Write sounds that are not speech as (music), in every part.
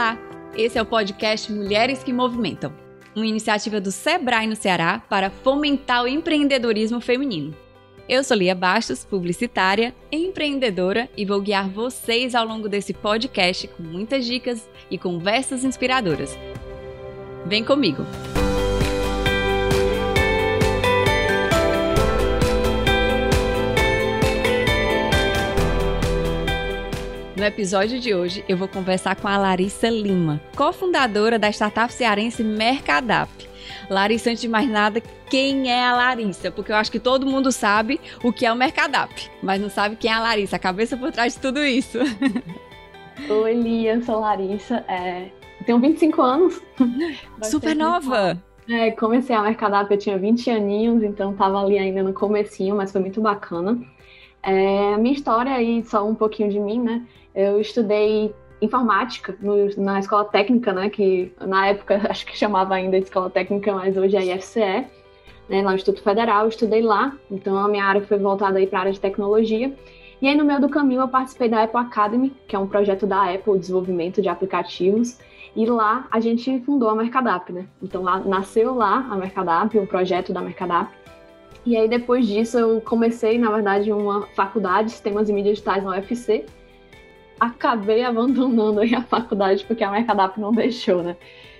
Olá, esse é o podcast Mulheres que Movimentam, uma iniciativa do Sebrae no Ceará para fomentar o empreendedorismo feminino. Eu sou Lia Bastos, publicitária, empreendedora e vou guiar vocês ao longo desse podcast com muitas dicas e conversas inspiradoras. Vem comigo! No episódio de hoje, eu vou conversar com a Larissa Lima, cofundadora da startup cearense Mercadap. Larissa, antes de mais nada, quem é a Larissa? Porque eu acho que todo mundo sabe o que é o Mercadap, mas não sabe quem é a Larissa, a cabeça por trás de tudo isso. (laughs) Oi, Lia, eu sou Larissa, é... tenho 25 anos. (laughs) Super nova! É, comecei a Mercadap, eu tinha 20 aninhos, então tava ali ainda no comecinho, mas foi muito bacana. É, a minha história aí, só um pouquinho de mim, né? Eu estudei informática no, na escola técnica, né? Que na época (laughs) acho que chamava ainda de escola técnica, mas hoje é IFCE, né? Lá no Instituto Federal, eu estudei lá. Então a minha área foi voltada aí para a área de tecnologia. E aí no meio do caminho eu participei da Apple Academy, que é um projeto da Apple, desenvolvimento de aplicativos. E lá a gente fundou a Mercadap, né? Então lá nasceu lá a Mercadap, o projeto da Mercadap. E aí depois disso eu comecei, na verdade, uma faculdade de sistemas e mídias digitais na UFC, acabei abandonando a faculdade porque a Mercadap não deixou, né?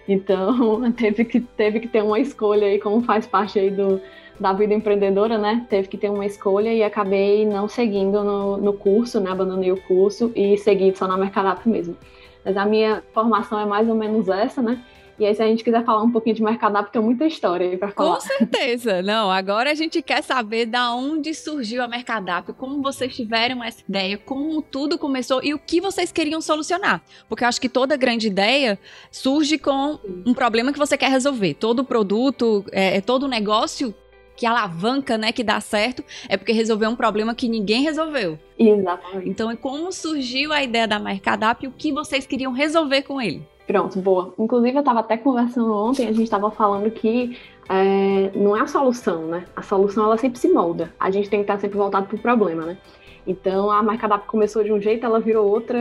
Então (laughs) teve que, teve que ter uma escolha aí, como faz parte aí do, da vida empreendedora, né? Teve que ter uma escolha e acabei não seguindo no, no curso, né? Abandonei o curso e segui só na Mercadap mesmo. Mas a minha formação é mais ou menos essa, né? E aí, se a gente quiser falar um pouquinho de Mercadap, tem muita história aí para falar. Com certeza. Não, agora a gente quer saber da onde surgiu a Mercadap, como vocês tiveram essa ideia, como tudo começou e o que vocês queriam solucionar. Porque eu acho que toda grande ideia surge com um problema que você quer resolver. Todo produto, é, é todo negócio que alavanca, né, que dá certo, é porque resolveu um problema que ninguém resolveu. Exatamente. Então, como surgiu a ideia da Mercadap e o que vocês queriam resolver com ele? Pronto, boa. Inclusive, eu estava até conversando ontem, a gente estava falando que é, não é a solução, né? A solução, ela sempre se molda. A gente tem que estar sempre voltado para o problema, né? Então, a marca DAP começou de um jeito, ela virou outra.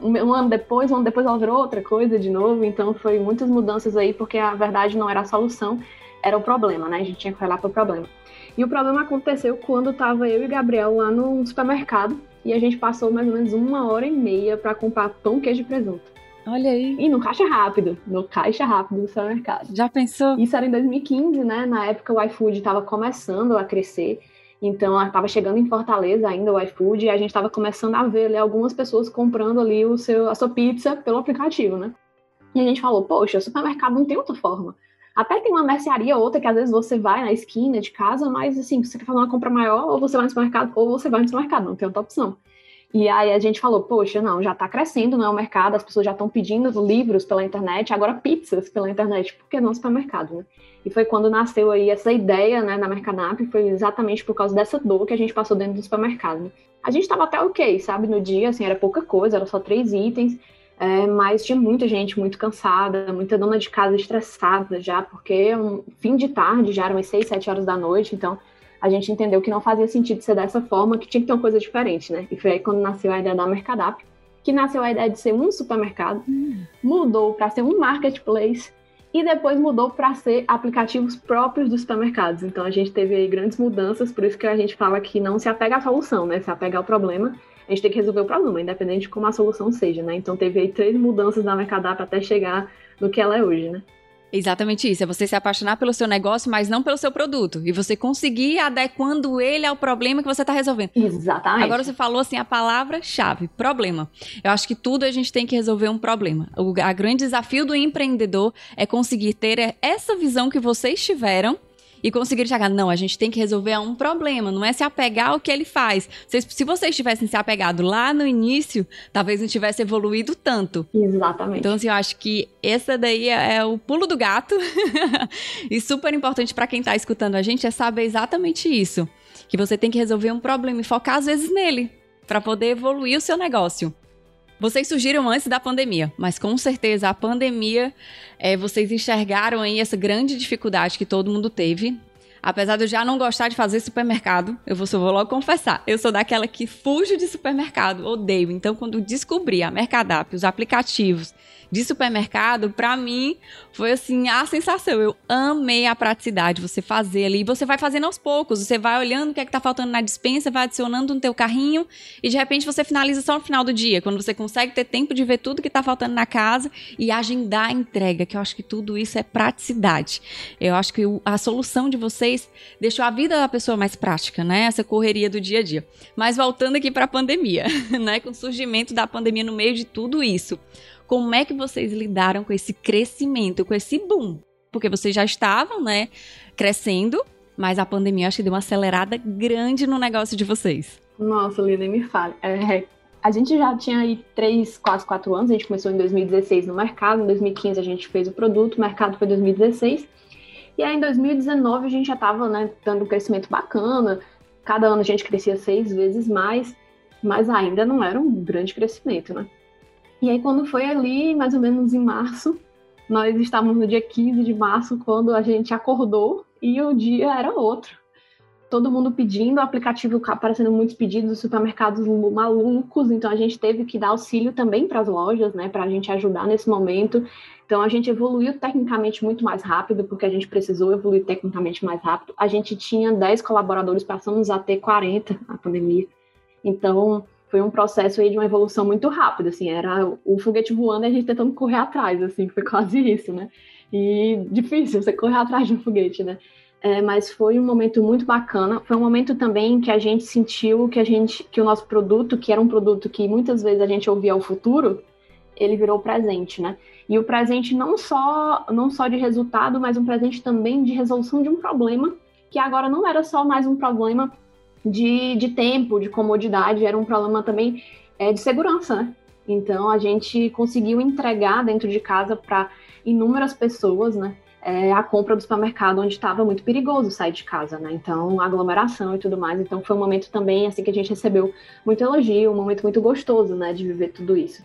Um ano depois, um ano depois ela virou outra coisa de novo. Então, foi muitas mudanças aí, porque a verdade não era a solução, era o problema, né? A gente tinha que olhar para o problema. E o problema aconteceu quando estava eu e Gabriel lá no supermercado e a gente passou mais ou menos uma hora e meia para comprar pão, queijo e presunto. Olha aí. E no caixa rápido, no caixa rápido do supermercado. Já pensou? Isso era em 2015, né? Na época o iFood estava começando a crescer. Então estava chegando em Fortaleza ainda o iFood e a gente estava começando a ver ali, algumas pessoas comprando ali o seu, a sua pizza pelo aplicativo, né? E a gente falou, poxa, o supermercado não tem outra forma. Até tem uma mercearia outra que às vezes você vai na esquina de casa, mas assim, se você quer fazer uma compra maior, ou você vai no supermercado, ou você vai no supermercado, não tem outra opção. E aí a gente falou, poxa, não, já está crescendo, não é o mercado, as pessoas já estão pedindo livros pela internet, agora pizzas pela internet, por que não supermercado, né? E foi quando nasceu aí essa ideia, né, da Mercanap, foi exatamente por causa dessa dor que a gente passou dentro do supermercado. Né? A gente estava até ok, sabe, no dia, assim, era pouca coisa, era só três itens, é, mas tinha muita gente muito cansada, muita dona de casa estressada já, porque é um fim de tarde, já eram umas seis, sete horas da noite, então a gente entendeu que não fazia sentido ser dessa forma, que tinha que ter uma coisa diferente, né? E foi aí quando nasceu a ideia da Mercadap, que nasceu a ideia de ser um supermercado, hum. mudou para ser um marketplace e depois mudou para ser aplicativos próprios dos supermercados. Então a gente teve aí grandes mudanças, por isso que a gente fala que não se apega à solução, né? Se apega ao problema, a gente tem que resolver o problema, independente de como a solução seja, né? Então teve aí três mudanças da Mercadap até chegar no que ela é hoje, né? Exatamente isso. É você se apaixonar pelo seu negócio, mas não pelo seu produto. E você conseguir adequando ele ao problema que você está resolvendo. Exatamente. Agora você falou assim a palavra-chave: problema. Eu acho que tudo a gente tem que resolver um problema. O a grande desafio do empreendedor é conseguir ter essa visão que vocês tiveram e conseguir chegar. Não, a gente tem que resolver um problema, não é se apegar ao que ele faz. Se, se vocês tivessem se apegado lá no início, talvez não tivesse evoluído tanto. Exatamente. Então, assim, eu acho que essa daí é, é o pulo do gato. (laughs) e super importante para quem está escutando a gente é saber exatamente isso. Que você tem que resolver um problema e focar às vezes nele, para poder evoluir o seu negócio. Vocês surgiram antes da pandemia, mas com certeza a pandemia, é, vocês enxergaram aí essa grande dificuldade que todo mundo teve. Apesar de eu já não gostar de fazer supermercado, eu vou, vou logo confessar, eu sou daquela que fujo de supermercado, odeio. Então, quando descobri a Mercadap, os aplicativos de supermercado, para mim foi assim a sensação. Eu amei a praticidade, você fazer ali, você vai fazendo aos poucos, você vai olhando o que é que tá faltando na dispensa, vai adicionando no teu carrinho e de repente você finaliza só no final do dia, quando você consegue ter tempo de ver tudo que tá faltando na casa e agendar a entrega, que eu acho que tudo isso é praticidade. Eu acho que a solução de vocês deixou a vida da pessoa mais prática, né? Essa correria do dia a dia. Mas voltando aqui para a pandemia, (laughs) né, com o surgimento da pandemia no meio de tudo isso. Como é que vocês lidaram com esse crescimento, com esse boom? Porque vocês já estavam, né, crescendo, mas a pandemia acho que deu uma acelerada grande no negócio de vocês. Nossa, Lina, me fale. É, a gente já tinha aí três, quase quatro anos, a gente começou em 2016 no mercado, em 2015 a gente fez o produto, o mercado foi 2016. E aí em 2019 a gente já estava né, dando um crescimento bacana, cada ano a gente crescia seis vezes mais, mas ainda não era um grande crescimento, né? E aí, quando foi ali, mais ou menos em março, nós estávamos no dia 15 de março, quando a gente acordou e o dia era outro. Todo mundo pedindo, o aplicativo aparecendo muitos pedidos, os supermercados malucos, então a gente teve que dar auxílio também para as lojas, né, para a gente ajudar nesse momento. Então a gente evoluiu tecnicamente muito mais rápido, porque a gente precisou evoluir tecnicamente mais rápido. A gente tinha 10 colaboradores, passamos a ter 40 na pandemia. Então, foi um processo aí de uma evolução muito rápida, assim, era o foguete voando e a gente tentando correr atrás, assim, foi quase isso, né? E difícil você correr atrás de um foguete, né? É, mas foi um momento muito bacana. Foi um momento também que a gente sentiu que a gente, que o nosso produto, que era um produto que muitas vezes a gente ouvia o futuro, ele virou presente, né? E o presente não só não só de resultado, mas um presente também de resolução de um problema que agora não era só mais um problema de, de tempo, de comodidade, era um problema também é, de segurança, né? Então a gente conseguiu entregar dentro de casa para inúmeras pessoas, né? É, a compra do supermercado onde estava muito perigoso sair de casa, né? Então, aglomeração e tudo mais. Então, foi um momento também, assim, que a gente recebeu muito elogio, um momento muito gostoso, né, de viver tudo isso.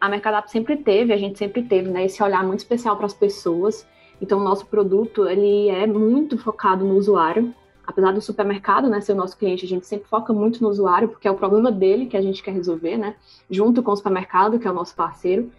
A Mercadap sempre teve, a gente sempre teve, né, esse olhar muito especial para as pessoas. Então, o nosso produto, ele é muito focado no usuário apesar do supermercado né, ser o nosso cliente, a gente sempre foca muito no usuário, porque é o problema dele que a gente quer resolver, né? Junto com o supermercado, que é o nosso parceiro.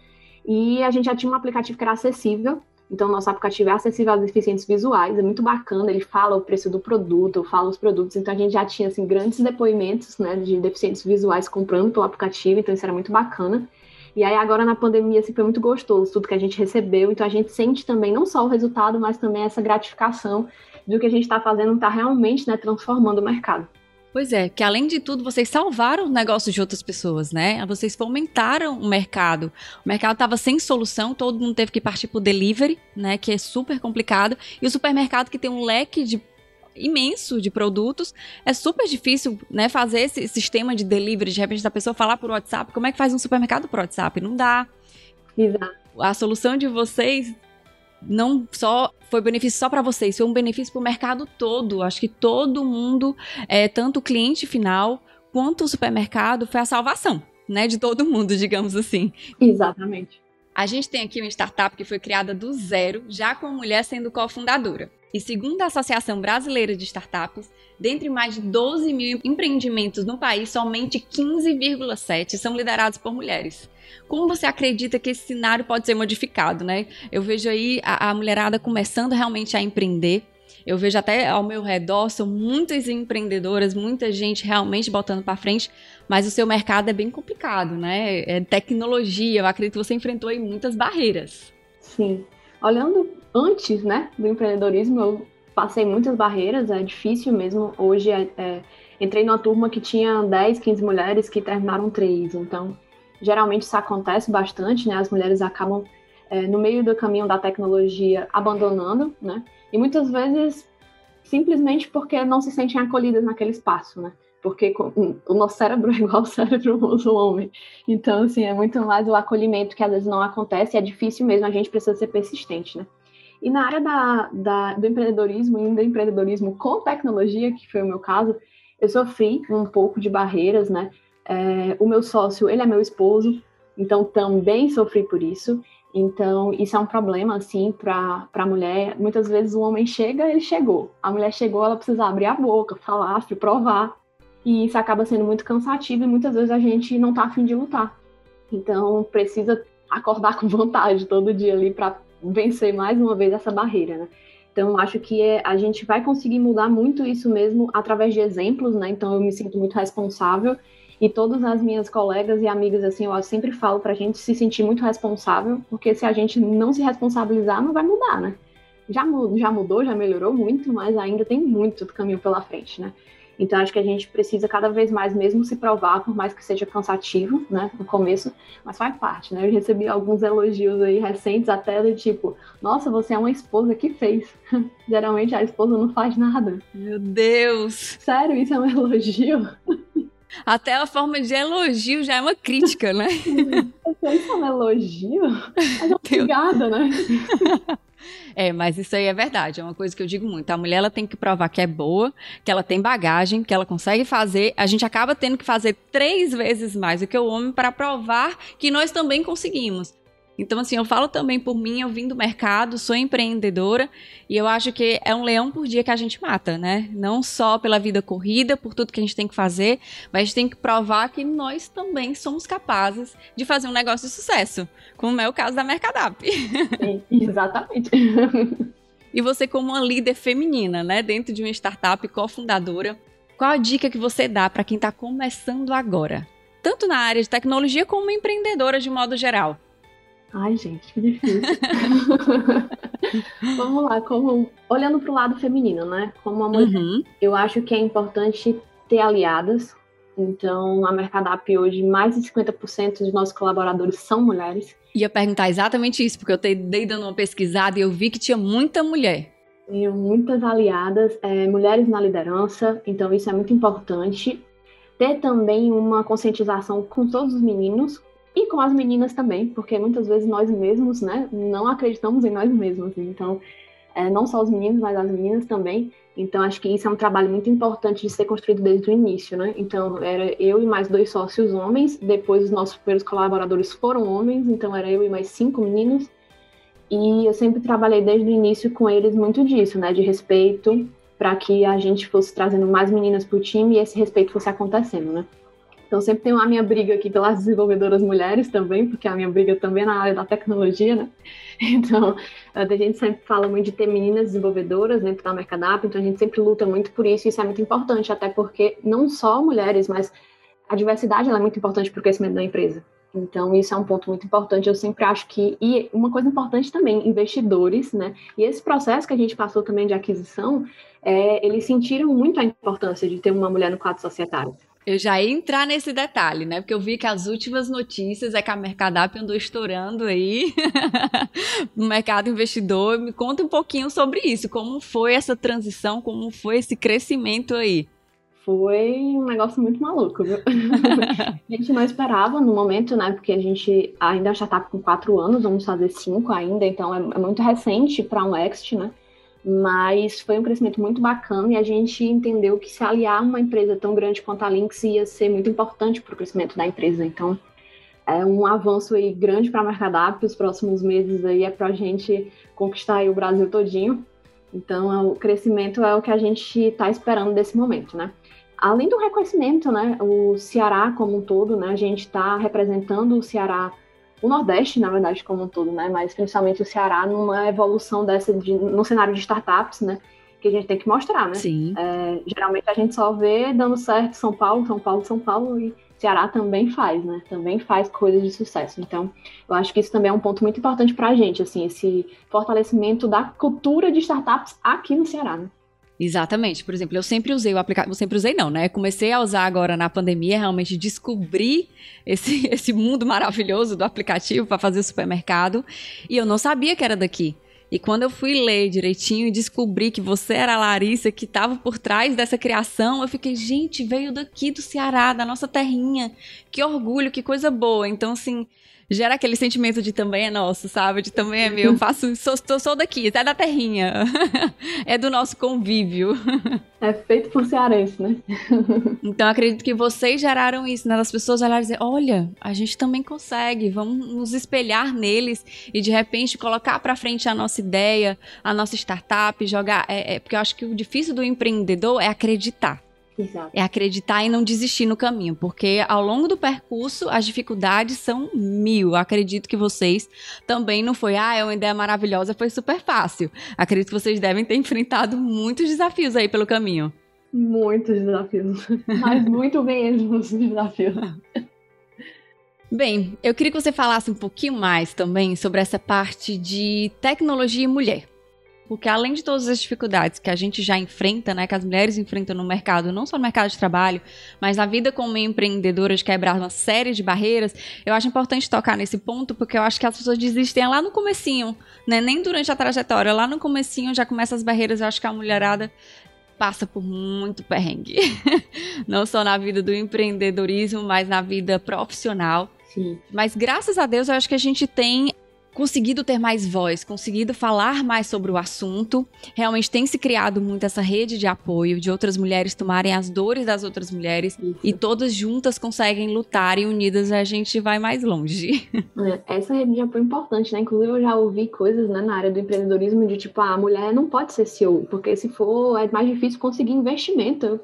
E a gente já tinha um aplicativo que era acessível. Então, nosso aplicativo é acessível aos deficientes visuais, é muito bacana, ele fala o preço do produto, fala os produtos, então a gente já tinha, assim, grandes depoimentos, né, de deficientes visuais comprando pelo aplicativo, então isso era muito bacana. E aí agora na pandemia assim, foi muito gostoso tudo que a gente recebeu, então a gente sente também não só o resultado, mas também essa gratificação do que a gente está fazendo está realmente né, transformando o mercado. Pois é, que além de tudo, vocês salvaram o negócio de outras pessoas, né? Vocês fomentaram o mercado. O mercado estava sem solução, todo mundo teve que partir para o delivery, né? Que é super complicado. E o supermercado, que tem um leque de imenso de produtos, é super difícil, né, fazer esse sistema de delivery, de repente a pessoa falar por WhatsApp, como é que faz um supermercado por WhatsApp? Não dá. Exato. A solução de vocês não só foi benefício só para vocês, foi um benefício para o mercado todo. Acho que todo mundo, é, tanto o cliente final quanto o supermercado, foi a salvação, né, de todo mundo, digamos assim. Exatamente. A gente tem aqui uma startup que foi criada do zero, já com a mulher sendo cofundadora. E segundo a Associação Brasileira de Startups, dentre mais de 12 mil empreendimentos no país, somente 15,7 são liderados por mulheres. Como você acredita que esse cenário pode ser modificado, né? Eu vejo aí a, a mulherada começando realmente a empreender. Eu vejo até ao meu redor, são muitas empreendedoras, muita gente realmente botando para frente, mas o seu mercado é bem complicado, né? É tecnologia, eu acredito que você enfrentou aí muitas barreiras. Sim. Olhando antes, né, do empreendedorismo, eu passei muitas barreiras, é difícil mesmo. Hoje, é, é, entrei numa turma que tinha 10, 15 mulheres que terminaram três, então geralmente isso acontece bastante, né? As mulheres acabam é, no meio do caminho da tecnologia abandonando, né? E muitas vezes simplesmente porque não se sentem acolhidas naquele espaço, né? Porque o nosso cérebro é igual ao cérebro do homem. Então, assim, é muito mais o acolhimento que às vezes não acontece, é difícil mesmo, a gente precisa ser persistente, né? E na área da, da, do empreendedorismo e do empreendedorismo com tecnologia, que foi o meu caso, eu sofri um pouco de barreiras, né? É, o meu sócio, ele é meu esposo, então também sofri por isso. Então, isso é um problema, assim, para a mulher. Muitas vezes o homem chega, ele chegou. A mulher chegou, ela precisa abrir a boca, falar, se provar. E isso acaba sendo muito cansativo e muitas vezes a gente não tá afim de lutar. Então, precisa acordar (laughs) com vontade todo dia ali para vencer mais uma vez essa barreira, né? Então, acho que é, a gente vai conseguir mudar muito isso mesmo através de exemplos, né? Então, eu me sinto muito responsável e todas as minhas colegas e amigas, assim, eu sempre falo pra gente se sentir muito responsável, porque se a gente não se responsabilizar, não vai mudar, né? Já, já mudou, já melhorou muito, mas ainda tem muito caminho pela frente, né? Então acho que a gente precisa cada vez mais mesmo se provar, por mais que seja cansativo, né, no começo, mas faz parte, né? Eu recebi alguns elogios aí recentes até do tipo, nossa, você é uma esposa que fez. (laughs) Geralmente a esposa não faz nada. Meu Deus! Sério, isso é um elogio? Até a forma de elogio já é uma crítica, né? (laughs) Isso é um elogio? Mas obrigada, né? (laughs) É, mas isso aí é verdade, é uma coisa que eu digo muito. A mulher ela tem que provar que é boa, que ela tem bagagem, que ela consegue fazer. A gente acaba tendo que fazer três vezes mais do que o homem para provar que nós também conseguimos. Então, assim, eu falo também por mim, eu vim do mercado, sou empreendedora e eu acho que é um leão por dia que a gente mata, né? Não só pela vida corrida, por tudo que a gente tem que fazer, mas a gente tem que provar que nós também somos capazes de fazer um negócio de sucesso, como é o caso da Mercadap. Sim, exatamente. E você, como uma líder feminina, né, dentro de uma startup cofundadora, qual a dica que você dá para quem está começando agora? Tanto na área de tecnologia como empreendedora de modo geral. Ai, gente, que difícil. (laughs) Vamos lá, como olhando para o lado feminino, né? Como uma mulher, uhum. eu acho que é importante ter aliadas. Então, a Mercadap hoje, mais de 50% dos nossos colaboradores são mulheres. Ia perguntar exatamente isso, porque eu dei dando uma pesquisada e eu vi que tinha muita mulher. Tenho muitas aliadas, é, mulheres na liderança, então isso é muito importante. Ter também uma conscientização com todos os meninos, e com as meninas também, porque muitas vezes nós mesmos, né, não acreditamos em nós mesmos. Então, é, não só os meninos, mas as meninas também. Então, acho que isso é um trabalho muito importante de ser construído desde o início, né? Então, era eu e mais dois sócios homens, depois os nossos primeiros colaboradores foram homens, então era eu e mais cinco meninos. E eu sempre trabalhei desde o início com eles muito disso, né? De respeito, para que a gente fosse trazendo mais meninas para o time e esse respeito fosse acontecendo, né? Então sempre tenho a minha briga aqui pelas desenvolvedoras mulheres também, porque a minha briga também é na área da tecnologia, né? (laughs) Então, a gente sempre fala muito de ter meninas desenvolvedoras dentro da Mercadap, então a gente sempre luta muito por isso, e isso é muito importante, até porque não só mulheres, mas a diversidade é muito importante para o crescimento da empresa. Então, isso é um ponto muito importante. Eu sempre acho que. E uma coisa importante também, investidores, né? E esse processo que a gente passou também de aquisição, é, eles sentiram muito a importância de ter uma mulher no quadro societário. Eu já ia entrar nesse detalhe, né? Porque eu vi que as últimas notícias é que a Mercadap andou estourando aí (laughs) no mercado investidor. Me conta um pouquinho sobre isso. Como foi essa transição? Como foi esse crescimento aí? Foi um negócio muito maluco, viu? (laughs) a gente não esperava no momento, né? Porque a gente ainda já tá com quatro anos, vamos fazer cinco ainda, então é, é muito recente para um exit, né? Mas foi um crescimento muito bacana e a gente entendeu que se aliar uma empresa tão grande quanto a Lynx ia ser muito importante para o crescimento da empresa. Então, é um avanço aí grande para a Mercadap. Os próximos meses aí é para a gente conquistar o Brasil todinho. Então, é o crescimento é o que a gente está esperando desse momento, né? Além do reconhecimento, né, o Ceará como um todo, né, a gente está representando o Ceará o Nordeste, na verdade, como um todo, né? Mas principalmente o Ceará numa evolução dessa de, no cenário de startups, né? Que a gente tem que mostrar, né? Sim. É, geralmente a gente só vê dando certo São Paulo, São Paulo, São Paulo e Ceará também faz, né? Também faz coisas de sucesso. Então, eu acho que isso também é um ponto muito importante para a gente, assim, esse fortalecimento da cultura de startups aqui no Ceará, né? Exatamente. Por exemplo, eu sempre usei o aplicativo, sempre usei não, né? Comecei a usar agora na pandemia, realmente descobri esse, (laughs) esse mundo maravilhoso do aplicativo para fazer o supermercado e eu não sabia que era daqui. E quando eu fui ler direitinho e descobri que você era a Larissa que estava por trás dessa criação, eu fiquei, gente, veio daqui do Ceará, da nossa terrinha. Que orgulho, que coisa boa. Então, assim, gera aquele sentimento de também é nosso, sabe? De também é meu. Eu (laughs) faço, sou, sou, sou daqui, é da terrinha. (laughs) é do nosso convívio. É feito por cearense, né? (laughs) então acredito que vocês geraram isso, né? Das pessoas olharem e dizer, olha, a gente também consegue, vamos nos espelhar neles e de repente colocar para frente a nossa ideia, a nossa startup, jogar. É, é, porque eu acho que o difícil do empreendedor é acreditar. Exato. É acreditar e não desistir no caminho, porque ao longo do percurso as dificuldades são mil. Acredito que vocês também não foi, ah, é uma ideia maravilhosa, foi super fácil. Acredito que vocês devem ter (laughs) enfrentado muitos desafios aí pelo caminho. Muitos desafios, mas muito mesmo os desafios. (laughs) Bem, eu queria que você falasse um pouquinho mais também sobre essa parte de tecnologia e mulher. Porque além de todas as dificuldades que a gente já enfrenta, né, que as mulheres enfrentam no mercado, não só no mercado de trabalho, mas na vida como empreendedora de quebrar uma série de barreiras, eu acho importante tocar nesse ponto, porque eu acho que as pessoas desistem lá no comecinho, né, nem durante a trajetória, lá no comecinho já começa as barreiras, eu acho que a mulherada passa por muito perrengue. (laughs) não só na vida do empreendedorismo, mas na vida profissional. Sim. Mas graças a Deus eu acho que a gente tem conseguido ter mais voz, conseguido falar mais sobre o assunto. Realmente tem se criado muito essa rede de apoio de outras mulheres tomarem as dores das outras mulheres Isso. e todas juntas conseguem lutar e unidas a gente vai mais longe. (laughs) É, essa rede de apoio é importante, né? Inclusive eu já ouvi coisas né, na área do empreendedorismo de tipo, ah, a mulher não pode ser CEO, porque se for é mais difícil conseguir investimento.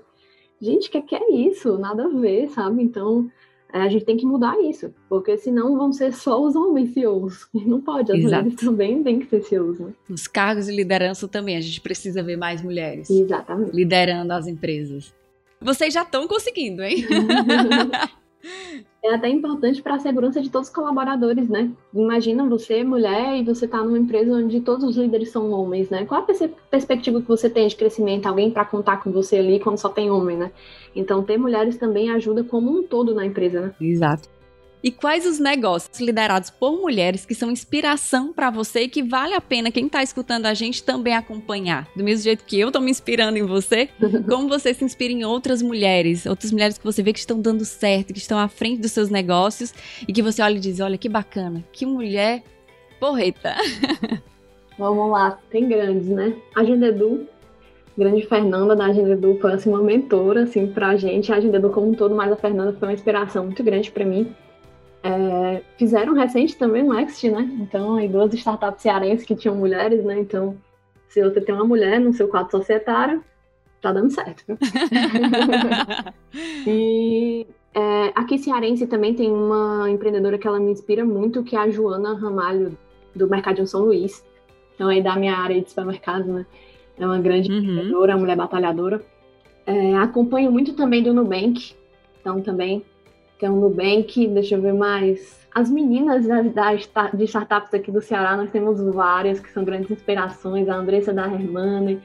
Gente, o que, que é isso? Nada a ver, sabe? Então, é, a gente tem que mudar isso, porque senão vão ser só os homens CEOs. (laughs) Não pode, as Exato. mulheres também têm que ser CEOs. Né? Os cargos de liderança também, a gente precisa ver mais mulheres. Exatamente. Liderando as empresas. Vocês já estão conseguindo, hein? (laughs) é até importante para a segurança de todos os colaboradores, né? Imagina você, mulher, e você está numa empresa onde todos os líderes são homens, né? Qual a perspectiva que você tem de crescimento? Alguém para contar com você ali quando só tem homem, né? Então, ter mulheres também ajuda como um todo na empresa, né? Exato. E quais os negócios liderados por mulheres que são inspiração para você e que vale a pena quem está escutando a gente também acompanhar? Do mesmo jeito que eu estou me inspirando em você, (laughs) como você se inspira em outras mulheres, outras mulheres que você vê que estão dando certo, que estão à frente dos seus negócios e que você olha e diz: olha que bacana, que mulher porreta. (laughs) Vamos lá, tem grandes, né? Agenda Edu, grande Fernanda da Agenda Edu foi assim, uma mentora assim, para a gente, a Agenda Edu como um todo, mas a Fernanda foi uma inspiração muito grande para mim é, fizeram recente também um Next, né? Então, aí duas startups cearenses que tinham mulheres, né? Então, se você tem uma mulher no seu quadro societário, tá dando certo. (laughs) e é, aqui cearense também tem uma empreendedora que ela me inspira muito, que é a Joana Ramalho, do Mercadinho São Luís. Então, aí da minha área de supermercado, né? É uma grande uhum. empreendedora, uma mulher batalhadora. É, acompanho muito também do Nubank, então também tem o Nubank, deixa eu ver mais. As meninas da, da, de startups aqui do Ceará, nós temos várias que são grandes inspirações. A Andressa da Hermane,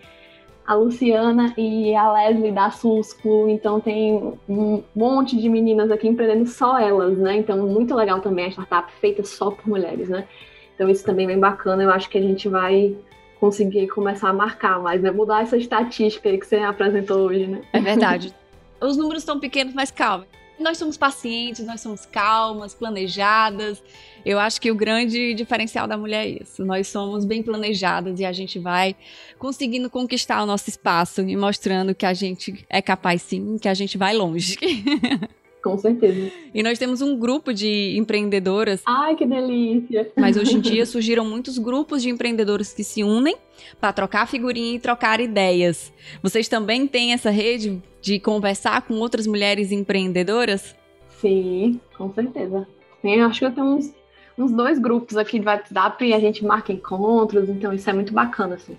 a Luciana e a Leslie da Susclo. Então tem um monte de meninas aqui empreendendo só elas, né? Então muito legal também a startup feita só por mulheres, né? Então isso também é bem bacana. Eu acho que a gente vai conseguir começar a marcar mais, né? Mudar essa estatística aí que você apresentou hoje, né? É verdade. Os números estão pequenos, mas calma nós somos pacientes, nós somos calmas, planejadas. Eu acho que o grande diferencial da mulher é isso. Nós somos bem planejadas e a gente vai conseguindo conquistar o nosso espaço e mostrando que a gente é capaz sim, que a gente vai longe. (laughs) Com certeza. E nós temos um grupo de empreendedoras. Ai, que delícia! Mas hoje em (laughs) dia surgiram muitos grupos de empreendedoras que se unem para trocar figurinha e trocar ideias. Vocês também têm essa rede de conversar com outras mulheres empreendedoras? Sim, com certeza. Eu acho que eu tenho uns, uns dois grupos aqui de WhatsApp e a gente marca encontros, então isso é muito bacana, assim.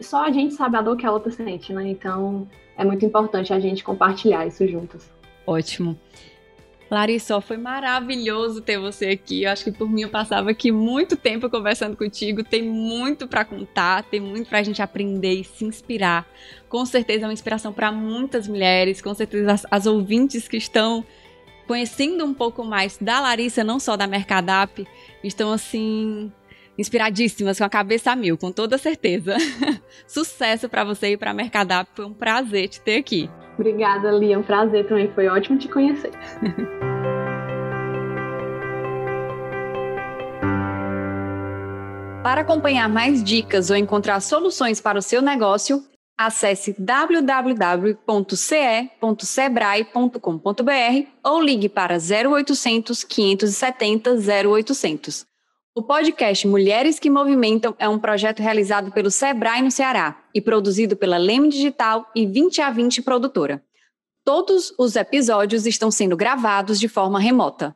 Só a gente sabe a dor que a outra sente, né? Então é muito importante a gente compartilhar isso juntos. Ótimo. Larissa, foi maravilhoso ter você aqui. Eu acho que por mim eu passava aqui muito tempo conversando contigo. Tem muito para contar, tem muito para a gente aprender e se inspirar. Com certeza é uma inspiração para muitas mulheres, com certeza as, as, ouvintes que estão conhecendo um pouco mais da Larissa, não só da Mercadap, estão assim inspiradíssimas, com a cabeça a mil, com toda certeza. (laughs) Sucesso para você e para a Mercadap. Foi um prazer te ter aqui. Obrigada, Lia. Um prazer também. Foi ótimo te conhecer. Para acompanhar mais dicas ou encontrar soluções para o seu negócio, acesse www.ce.sebrae.com.br ou ligue para 0800 570 0800. O podcast Mulheres que Movimentam é um projeto realizado pelo Sebrae no Ceará e produzido pela Leme Digital e 20 a 20 Produtora. Todos os episódios estão sendo gravados de forma remota.